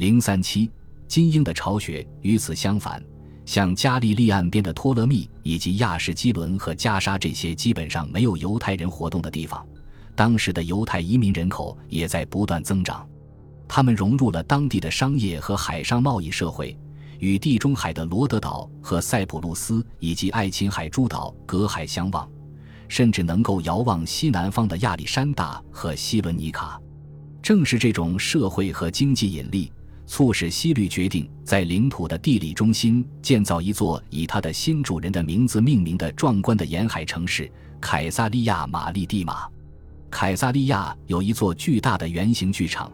零三七，金鹰的巢穴。与此相反，像加利利岸边的托勒密以及亚什基伦和加沙这些基本上没有犹太人活动的地方，当时的犹太移民人口也在不断增长。他们融入了当地的商业和海上贸易社会，与地中海的罗德岛和塞浦路斯以及爱琴海诸岛隔海相望，甚至能够遥望西南方的亚历山大和西伦尼卡。正是这种社会和经济引力。促使西律决定在领土的地理中心建造一座以他的新主人的名字命名的壮观的沿海城市——凯撒利亚玛丽蒂玛。凯撒利亚有一座巨大的圆形剧场，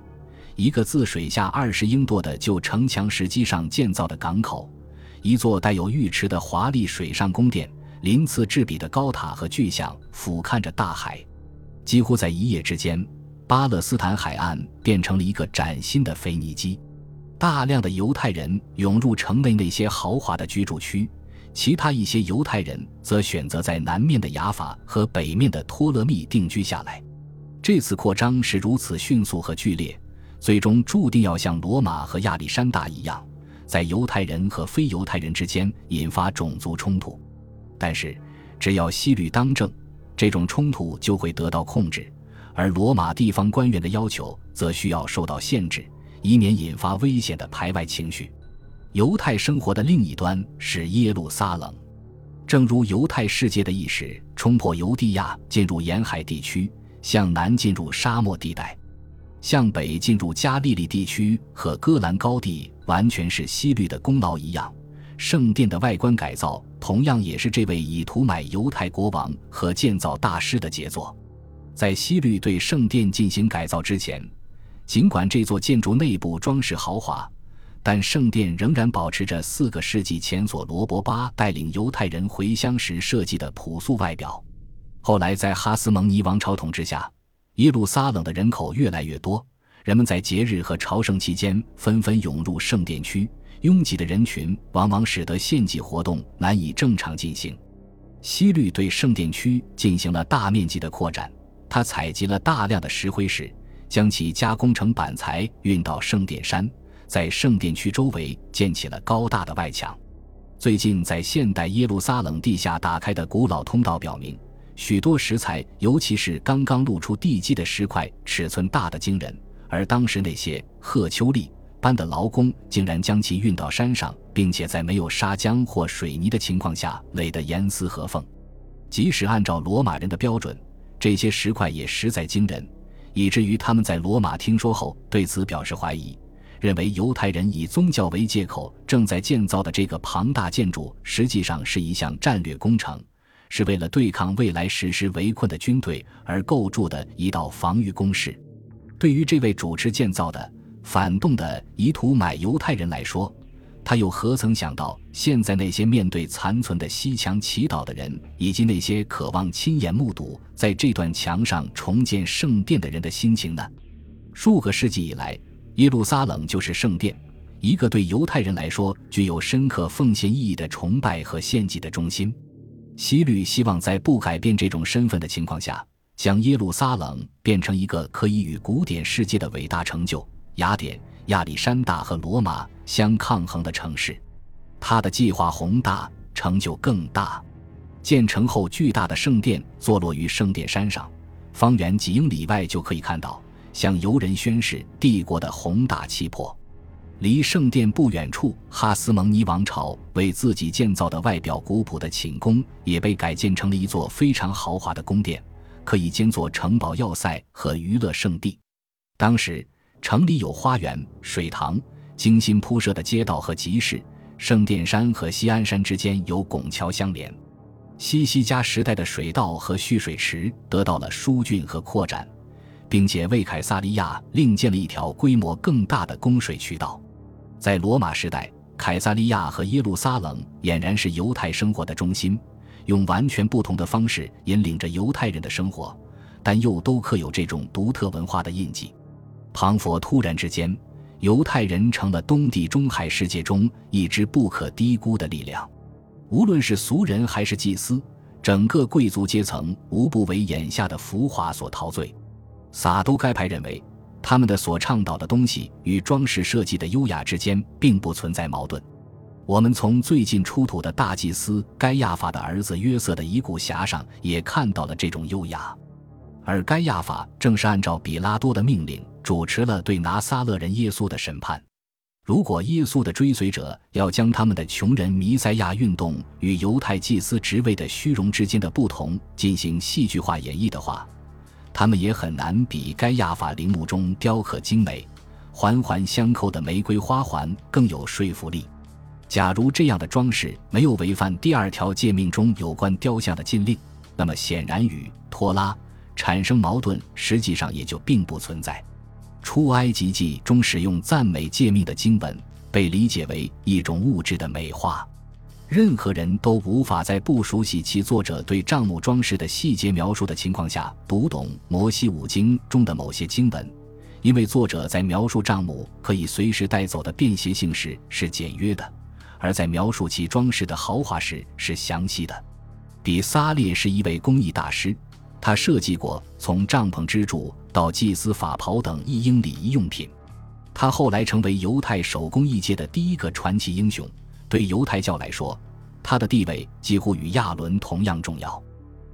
一个自水下二十英多的旧城墙石基上建造的港口，一座带有浴池的华丽水上宫殿，鳞次栉比的高塔和巨像俯瞰着大海。几乎在一夜之间，巴勒斯坦海岸变成了一个崭新的腓尼基。大量的犹太人涌入城内那些豪华的居住区，其他一些犹太人则选择在南面的雅法和北面的托勒密定居下来。这次扩张是如此迅速和剧烈，最终注定要像罗马和亚历山大一样，在犹太人和非犹太人之间引发种族冲突。但是，只要西律当政，这种冲突就会得到控制，而罗马地方官员的要求则需要受到限制。以免引发危险的排外情绪。犹太生活的另一端是耶路撒冷，正如犹太世界的意识冲破犹地亚进入沿海地区，向南进入沙漠地带，向北进入加利利地区和戈兰高地，完全是西律的功劳一样。圣殿的外观改造同样也是这位以图买犹太国王和建造大师的杰作。在西律对圣殿进行改造之前。尽管这座建筑内部装饰豪华，但圣殿仍然保持着四个世纪前所罗伯巴带领犹太人回乡时设计的朴素外表。后来，在哈斯蒙尼王朝统治下，耶路撒冷的人口越来越多，人们在节日和朝圣期间纷纷涌入圣殿区，拥挤的人群往往使得献祭活动难以正常进行。西律对圣殿区进行了大面积的扩展，他采集了大量的石灰石。将其加工成板材运到圣殿山，在圣殿区周围建起了高大的外墙。最近，在现代耶路撒冷地下打开的古老通道表明，许多石材，尤其是刚刚露出地基的石块，尺寸大得惊人。而当时那些褐丘利般的劳工竟然将其运到山上，并且在没有砂浆或水泥的情况下垒得严丝合缝。即使按照罗马人的标准，这些石块也实在惊人。以至于他们在罗马听说后对此表示怀疑，认为犹太人以宗教为借口正在建造的这个庞大建筑实际上是一项战略工程，是为了对抗未来实施围困的军队而构筑的一道防御工事。对于这位主持建造的反动的以图买犹太人来说，他又何曾想到，现在那些面对残存的西墙祈祷的人，以及那些渴望亲眼目睹在这段墙上重建圣殿的人的心情呢？数个世纪以来，耶路撒冷就是圣殿，一个对犹太人来说具有深刻奉献意义的崇拜和献祭的中心。希律希望在不改变这种身份的情况下，将耶路撒冷变成一个可以与古典世界的伟大成就——雅典。亚历山大和罗马相抗衡的城市，他的计划宏大，成就更大。建成后，巨大的圣殿坐落于圣殿山上，方圆几英里外就可以看到，向游人宣示帝国的宏大气魄。离圣殿不远处，哈斯蒙尼王朝为自己建造的外表古朴的寝宫，也被改建成了一座非常豪华的宫殿，可以兼作城堡要塞和娱乐圣地。当时。城里有花园、水塘、精心铺设的街道和集市。圣殿山和西安山之间有拱桥相连。西西家时代的水道和蓄水池得到了疏浚和扩展，并且为凯撒利亚另建了一条规模更大的供水渠道。在罗马时代，凯撒利亚和耶路撒冷俨然是犹太生活的中心，用完全不同的方式引领着犹太人的生活，但又都刻有这种独特文化的印记。庞佛突然之间，犹太人成了东地中海世界中一支不可低估的力量。无论是俗人还是祭司，整个贵族阶层无不为眼下的浮华所陶醉。撒都该派认为，他们的所倡导的东西与装饰设计的优雅之间并不存在矛盾。我们从最近出土的大祭司该亚法的儿子约瑟的遗骨匣上也看到了这种优雅，而该亚法正是按照比拉多的命令主持了对拿撒勒人耶稣的审判。如果耶稣的追随者要将他们的穷人弥赛亚运动与犹太祭司职位的虚荣之间的不同进行戏剧化演绎的话，他们也很难比该亚法陵墓中雕刻精美、环环相扣的玫瑰花环更有说服力。假如这样的装饰没有违反第二条诫命中有关雕像的禁令，那么显然与托拉产生矛盾，实际上也就并不存在。出埃及记中使用赞美诫命的经文，被理解为一种物质的美化。任何人都无法在不熟悉其作者对帐幕装饰的细节描述的情况下读懂摩西五经中的某些经文，因为作者在描述帐幕可以随时带走的便携性时是简约的。而在描述其装饰的豪华时是详细的。比萨列是一位工艺大师，他设计过从帐篷支柱到祭司法袍等一英礼仪用品。他后来成为犹太手工艺界的第一个传奇英雄。对犹太教来说，他的地位几乎与亚伦同样重要。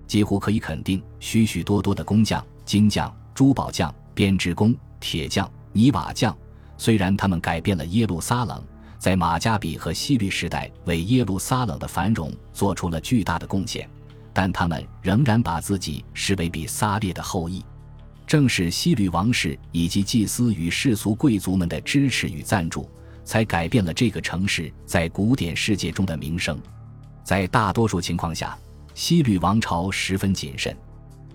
几乎可以肯定，许许多多的工匠、金匠、珠宝匠、编织工、铁匠、泥瓦匠，虽然他们改变了耶路撒冷。在马加比和希律时代，为耶路撒冷的繁荣做出了巨大的贡献，但他们仍然把自己视为比撒列的后裔。正是西律王室以及祭司与世俗贵族们的支持与赞助，才改变了这个城市在古典世界中的名声。在大多数情况下，西律王朝十分谨慎，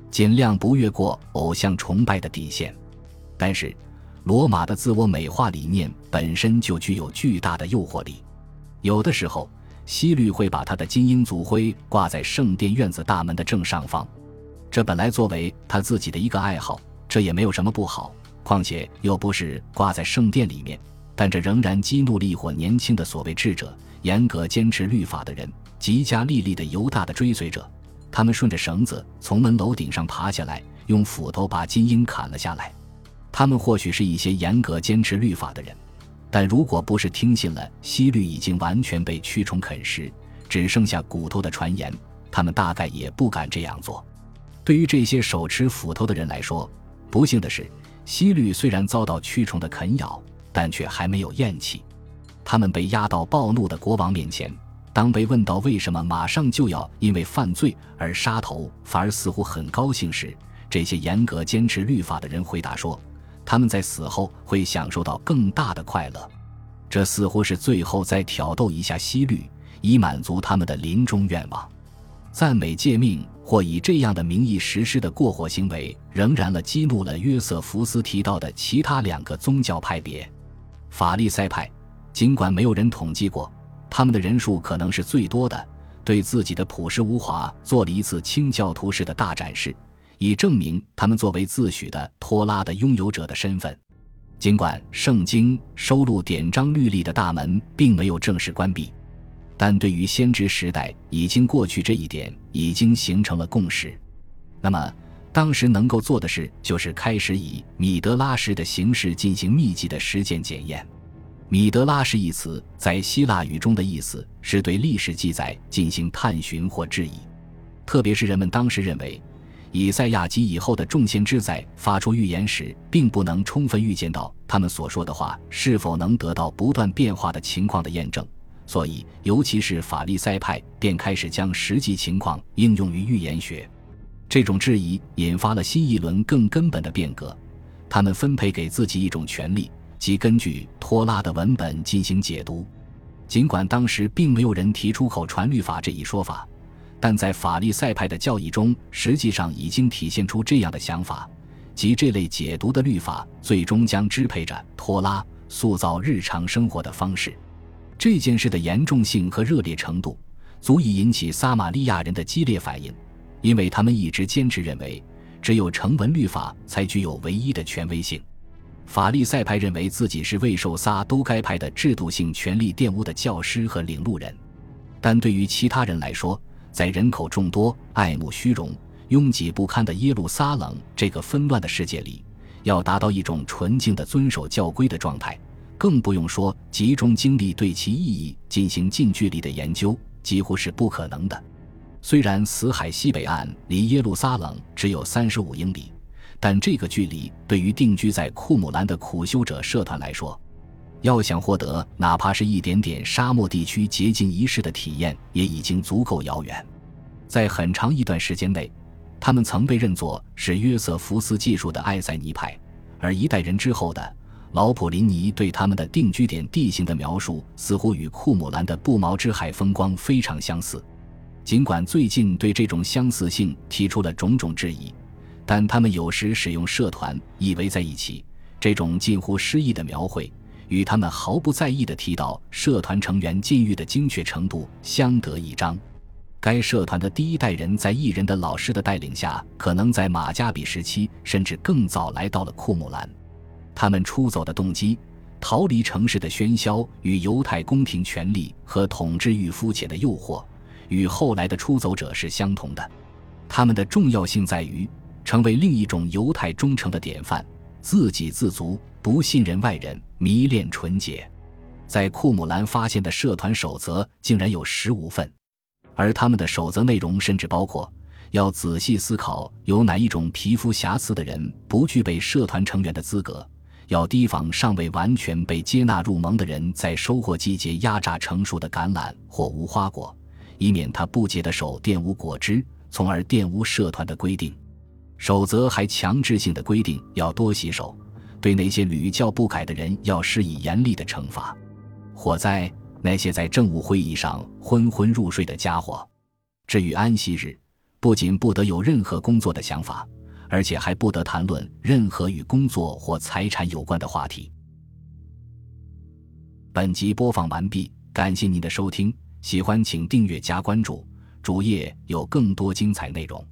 尽量不越过偶像崇拜的底线，但是。罗马的自我美化理念本身就具有巨大的诱惑力。有的时候，希律会把他的金鹰族徽挂在圣殿院子大门的正上方，这本来作为他自己的一个爱好，这也没有什么不好。况且又不是挂在圣殿里面，但这仍然激怒了一伙年轻的所谓智者、严格坚持律法的人、极加利利的犹大的追随者。他们顺着绳子从门楼顶上爬下来，用斧头把金鹰砍了下来。他们或许是一些严格坚持律法的人，但如果不是听信了西律已经完全被蛆虫啃食，只剩下骨头的传言，他们大概也不敢这样做。对于这些手持斧头的人来说，不幸的是，西律虽然遭到蛆虫的啃咬，但却还没有咽气。他们被押到暴怒的国王面前，当被问到为什么马上就要因为犯罪而杀头，反而似乎很高兴时，这些严格坚持律法的人回答说。他们在死后会享受到更大的快乐，这似乎是最后再挑逗一下西律，以满足他们的临终愿望。赞美诫命或以这样的名义实施的过火行为，仍然了激怒了约瑟福斯提到的其他两个宗教派别——法利赛派。尽管没有人统计过他们的人数，可能是最多的，对自己的朴实无华做了一次清教徒式的大展示。以证明他们作为自诩的托拉的拥有者的身份，尽管圣经收录典章律例的大门并没有正式关闭，但对于先知时代已经过去这一点已经形成了共识。那么，当时能够做的事就是开始以米德拉什的形式进行密集的实践检验。米德拉什一词在希腊语中的意思是对历史记载进行探寻或质疑，特别是人们当时认为。以赛亚及以后的众先知在发出预言时，并不能充分预见到他们所说的话是否能得到不断变化的情况的验证，所以，尤其是法利赛派便开始将实际情况应用于预言学。这种质疑引发了新一轮更根本的变革。他们分配给自己一种权利，即根据托拉的文本进行解读。尽管当时并没有人提出口传律法这一说法。但在法利赛派的教义中，实际上已经体现出这样的想法，即这类解读的律法最终将支配着托拉塑造日常生活的方式。这件事的严重性和热烈程度，足以引起撒玛利亚人的激烈反应，因为他们一直坚持认为，只有成文律法才具有唯一的权威性。法利赛派认为自己是未受撒都该派的制度性权力玷污的教师和领路人，但对于其他人来说，在人口众多、爱慕虚荣、拥挤不堪的耶路撒冷这个纷乱的世界里，要达到一种纯净的遵守教规的状态，更不用说集中精力对其意义进行近距离的研究，几乎是不可能的。虽然死海西北岸离耶路撒冷只有三十五英里，但这个距离对于定居在库姆兰的苦修者社团来说，要想获得哪怕是一点点沙漠地区洁净仪式的体验，也已经足够遥远。在很长一段时间内，他们曾被认作是约瑟夫斯技术的埃塞尼派，而一代人之后的老普林尼对他们的定居点地形的描述，似乎与库姆兰的不毛之海风光非常相似。尽管最近对这种相似性提出了种种质疑，但他们有时使用“社团”以为在一起，这种近乎诗意的描绘。与他们毫不在意地提到社团成员禁欲的精确程度相得益彰。该社团的第一代人在艺人的老师的带领下，可能在马加比时期甚至更早来到了库姆兰。他们出走的动机，逃离城市的喧嚣与犹太宫廷权力和统治欲肤浅的诱惑，与后来的出走者是相同的。他们的重要性在于成为另一种犹太忠诚的典范，自给自足。不信任外人，迷恋纯洁。在库姆兰发现的社团守则竟然有十五份，而他们的守则内容甚至包括：要仔细思考有哪一种皮肤瑕疵的人不具备社团成员的资格；要提防尚未完全被接纳入盟的人在收获季节压榨成熟的橄榄或无花果，以免他不洁的手玷污果汁，从而玷污社团的规定。守则还强制性的规定要多洗手。对那些屡教不改的人，要施以严厉的惩罚。火灾，那些在政务会议上昏昏入睡的家伙。至于安息日，不仅不得有任何工作的想法，而且还不得谈论任何与工作或财产有关的话题。本集播放完毕，感谢您的收听，喜欢请订阅加关注，主页有更多精彩内容。